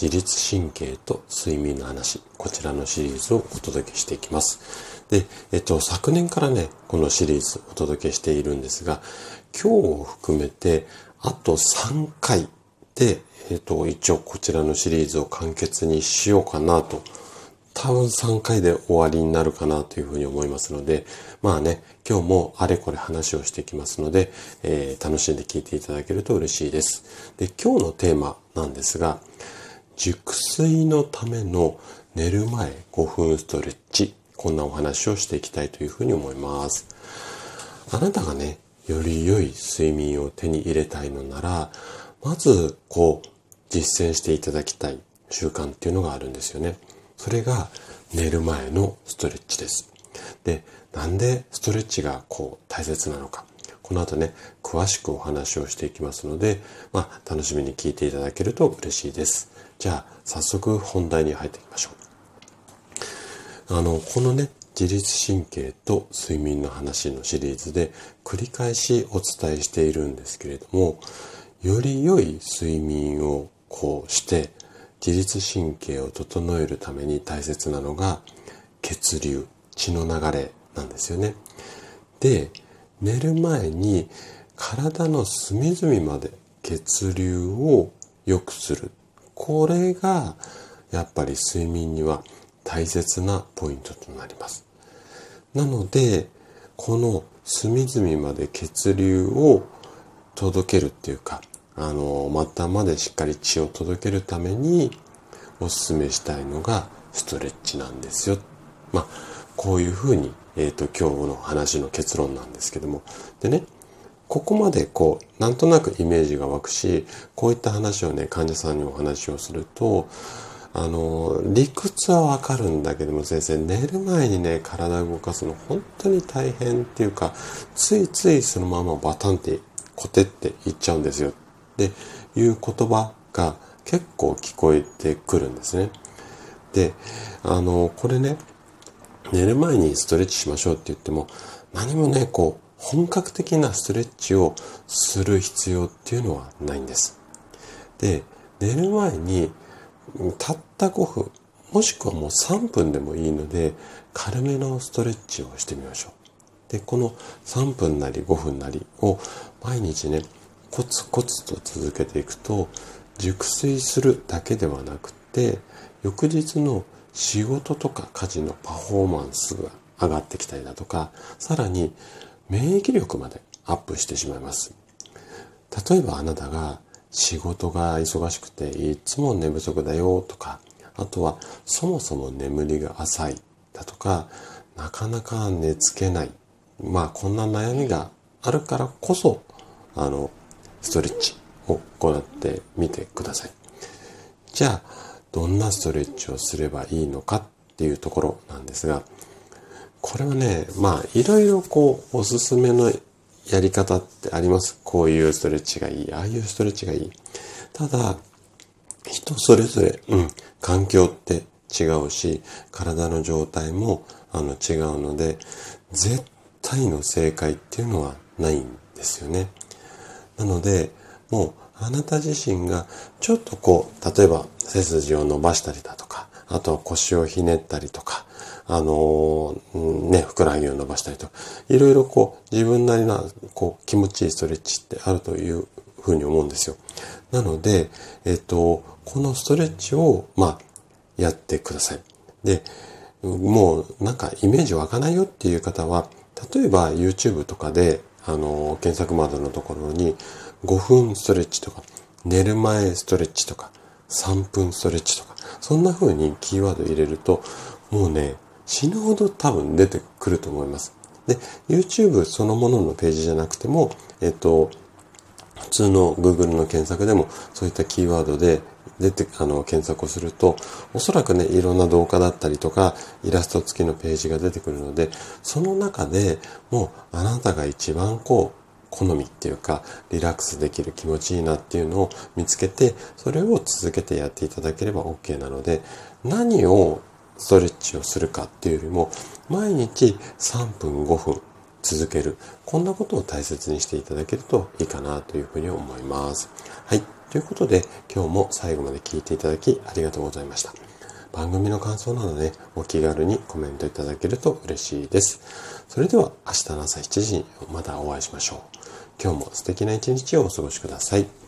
自律神経と睡眠の話。こちらのシリーズをお届けしていきます。で、えっと、昨年からね、このシリーズお届けしているんですが、今日を含めて、あと3回で、えっと、一応こちらのシリーズを完結にしようかなと、多分3回で終わりになるかなというふうに思いますので、まあね、今日もあれこれ話をしていきますので、えー、楽しんで聞いていただけると嬉しいです。で、今日のテーマなんですが、熟睡のための寝る前5分ストレッチこんなお話をしていきたいというふうに思います。あなたがね、より良い睡眠を手に入れたいのなら、まず、こう、実践していただきたい習慣っていうのがあるんですよね。それが、寝る前のストレッチです。で、なんでストレッチがこう大切なのか。この後ね、詳しくお話をしていきますので、まあ、楽しみに聞いていただけると嬉しいです。じゃあ、早速本題に入っていきましょう。あの、このね、自律神経と睡眠の話のシリーズで繰り返しお伝えしているんですけれども、より良い睡眠をこうして自律神経を整えるために大切なのが血流、血の流れなんですよね。で、寝る前に体の隅々まで血流を良くする。これがやっぱり睡眠には大切なポイントとなります。なので、この隅々まで血流を届けるっていうか、あの、末端までしっかり血を届けるためにおすすめしたいのがストレッチなんですよ。まあ、こういうふうに、えっ、ー、と、今日の話の結論なんですけども。でね、ここまでこう、なんとなくイメージが湧くし、こういった話をね、患者さんにお話をすると、あの、理屈はわかるんだけども先生、寝る前にね、体を動かすの本当に大変っていうか、ついついそのままバタンってコテっていっちゃうんですよ。っていう言葉が結構聞こえてくるんですね。で、あの、これね、寝る前にストレッチしましょうって言っても、何もね、こう、本格的なストレッチをする必要っていうのはないんです。で、寝る前にたった5分、もしくはもう3分でもいいので、軽めのストレッチをしてみましょう。で、この3分なり5分なりを毎日ね、コツコツと続けていくと、熟睡するだけではなくて、翌日の仕事とか家事のパフォーマンスが上がってきたりだとか、さらに免疫力までアップしてしまいます。例えばあなたが仕事が忙しくていつも寝不足だよとか、あとはそもそも眠りが浅いだとか、なかなか寝つけない。まあこんな悩みがあるからこそ、あの、ストレッチを行ってみてください。じゃあ、どんなストレッチをすればいいのかっていうところなんですが、これはね、まあいろいろこうおすすめのやり方ってあります？こういうストレッチがいい。ああいうストレッチがいい。ただ、人それぞれ、うん、環境って違うし、体の状態もあの違うので、絶対の正解っていうのはないんですよね。なので、もうあなた自身がちょっとこう、例えば背筋を伸ばしたりだとか、あとは腰をひねったりとか、あのー、ね、ふくらはぎを伸ばしたりと、いろいろこう、自分なりな、こう、気持ちいいストレッチってあるというふうに思うんですよ。なので、えっと、このストレッチを、まあ、やってください。で、もうなんかイメージ湧かないよっていう方は、例えば YouTube とかで、あの、検索窓のところに5分ストレッチとか、寝る前ストレッチとか、3分ストレッチとか、そんな風にキーワード入れると、もうね、死ぬほど多分出てくると思います。で、YouTube そのもののページじゃなくても、えっと、普通の Google の検索でもそういったキーワードで出て、あの、検索をすると、おそらくね、いろんな動画だったりとか、イラスト付きのページが出てくるので、その中でもうあなたが一番こう、好みっていうか、リラックスできる気持ちいいなっていうのを見つけて、それを続けてやっていただければ OK なので、何をストレッチをするかっていうよりも、毎日3分5分続ける。こんなことを大切にしていただけるといいかなというふうに思います。はい。ということで、今日も最後まで聞いていただきありがとうございました。番組の感想などね、お気軽にコメントいただけると嬉しいです。それでは明日の朝7時にまたお会いしましょう。今日も素敵な一日をお過ごしください。